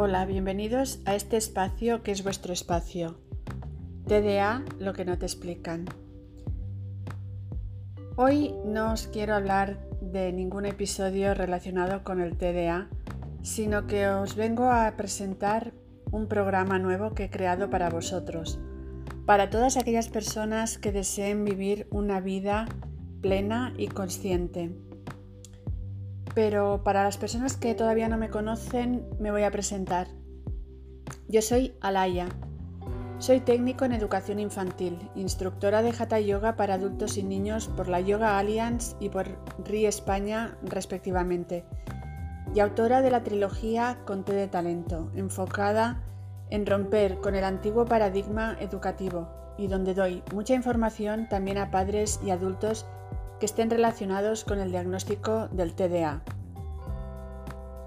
Hola, bienvenidos a este espacio que es vuestro espacio. TDA, lo que no te explican. Hoy no os quiero hablar de ningún episodio relacionado con el TDA, sino que os vengo a presentar un programa nuevo que he creado para vosotros, para todas aquellas personas que deseen vivir una vida plena y consciente. Pero para las personas que todavía no me conocen, me voy a presentar. Yo soy Alaya. Soy técnico en educación infantil, instructora de Hatha Yoga para adultos y niños por la Yoga Alliance y por RI España respectivamente, y autora de la trilogía Conte de Talento, enfocada en romper con el antiguo paradigma educativo y donde doy mucha información también a padres y adultos que estén relacionados con el diagnóstico del TDA,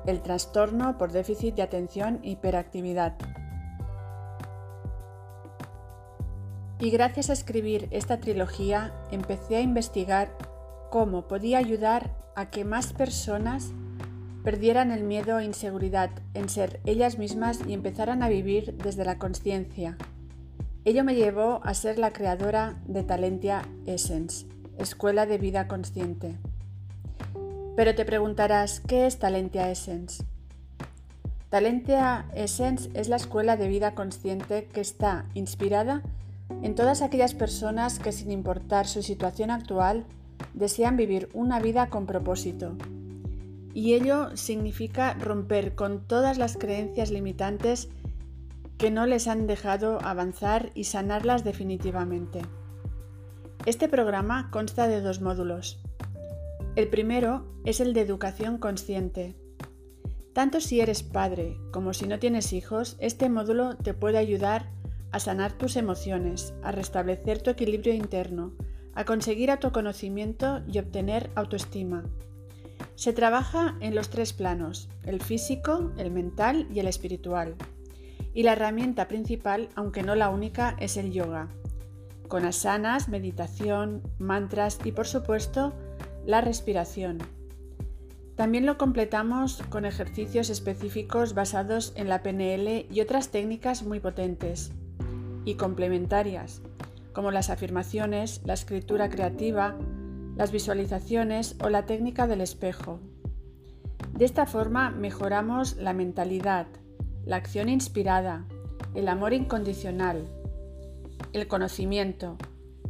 el trastorno por déficit de atención e hiperactividad. Y gracias a escribir esta trilogía empecé a investigar cómo podía ayudar a que más personas perdieran el miedo e inseguridad en ser ellas mismas y empezaran a vivir desde la conciencia. Ello me llevó a ser la creadora de Talentia Essence Escuela de Vida Consciente. Pero te preguntarás, ¿qué es Talentia Essence? Talentia Essence es la escuela de vida consciente que está inspirada en todas aquellas personas que sin importar su situación actual desean vivir una vida con propósito. Y ello significa romper con todas las creencias limitantes que no les han dejado avanzar y sanarlas definitivamente. Este programa consta de dos módulos. El primero es el de educación consciente. Tanto si eres padre como si no tienes hijos, este módulo te puede ayudar a sanar tus emociones, a restablecer tu equilibrio interno, a conseguir autoconocimiento y obtener autoestima. Se trabaja en los tres planos, el físico, el mental y el espiritual. Y la herramienta principal, aunque no la única, es el yoga con asanas, meditación, mantras y por supuesto la respiración. También lo completamos con ejercicios específicos basados en la PNL y otras técnicas muy potentes y complementarias, como las afirmaciones, la escritura creativa, las visualizaciones o la técnica del espejo. De esta forma mejoramos la mentalidad, la acción inspirada, el amor incondicional, el conocimiento,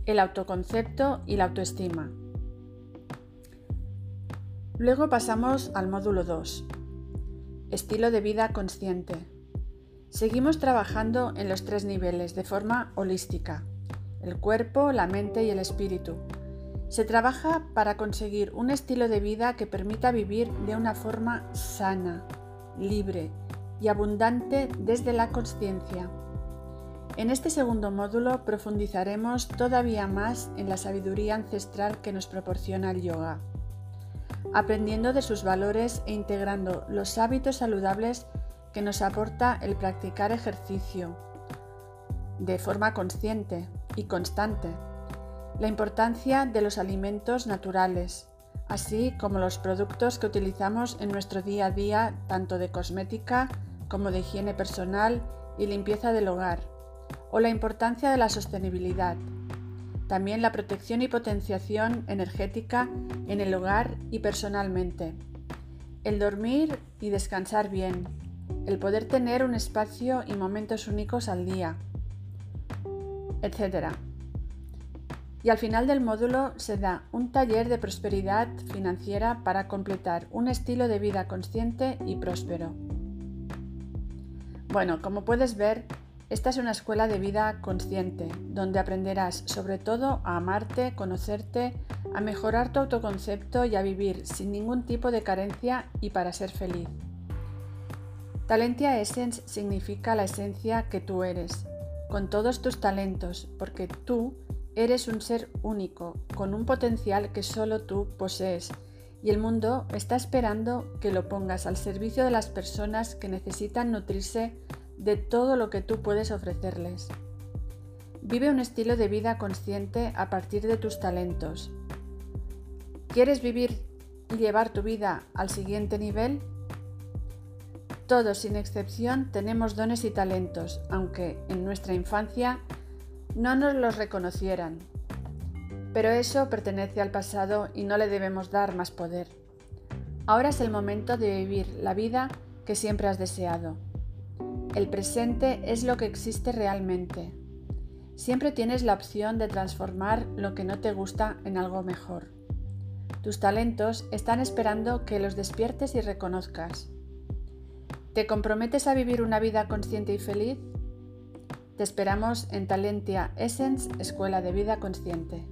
el autoconcepto y la autoestima. Luego pasamos al módulo 2, estilo de vida consciente. Seguimos trabajando en los tres niveles de forma holística, el cuerpo, la mente y el espíritu. Se trabaja para conseguir un estilo de vida que permita vivir de una forma sana, libre y abundante desde la conciencia. En este segundo módulo profundizaremos todavía más en la sabiduría ancestral que nos proporciona el yoga, aprendiendo de sus valores e integrando los hábitos saludables que nos aporta el practicar ejercicio de forma consciente y constante, la importancia de los alimentos naturales, así como los productos que utilizamos en nuestro día a día, tanto de cosmética como de higiene personal y limpieza del hogar o la importancia de la sostenibilidad. También la protección y potenciación energética en el hogar y personalmente. El dormir y descansar bien. El poder tener un espacio y momentos únicos al día. Etc. Y al final del módulo se da un taller de prosperidad financiera para completar un estilo de vida consciente y próspero. Bueno, como puedes ver, esta es una escuela de vida consciente, donde aprenderás sobre todo a amarte, conocerte, a mejorar tu autoconcepto y a vivir sin ningún tipo de carencia y para ser feliz. Talentia Essence significa la esencia que tú eres, con todos tus talentos, porque tú eres un ser único, con un potencial que solo tú posees, y el mundo está esperando que lo pongas al servicio de las personas que necesitan nutrirse de todo lo que tú puedes ofrecerles. Vive un estilo de vida consciente a partir de tus talentos. ¿Quieres vivir y llevar tu vida al siguiente nivel? Todos, sin excepción, tenemos dones y talentos, aunque en nuestra infancia no nos los reconocieran. Pero eso pertenece al pasado y no le debemos dar más poder. Ahora es el momento de vivir la vida que siempre has deseado. El presente es lo que existe realmente. Siempre tienes la opción de transformar lo que no te gusta en algo mejor. Tus talentos están esperando que los despiertes y reconozcas. ¿Te comprometes a vivir una vida consciente y feliz? Te esperamos en Talentia Essence, Escuela de Vida Consciente.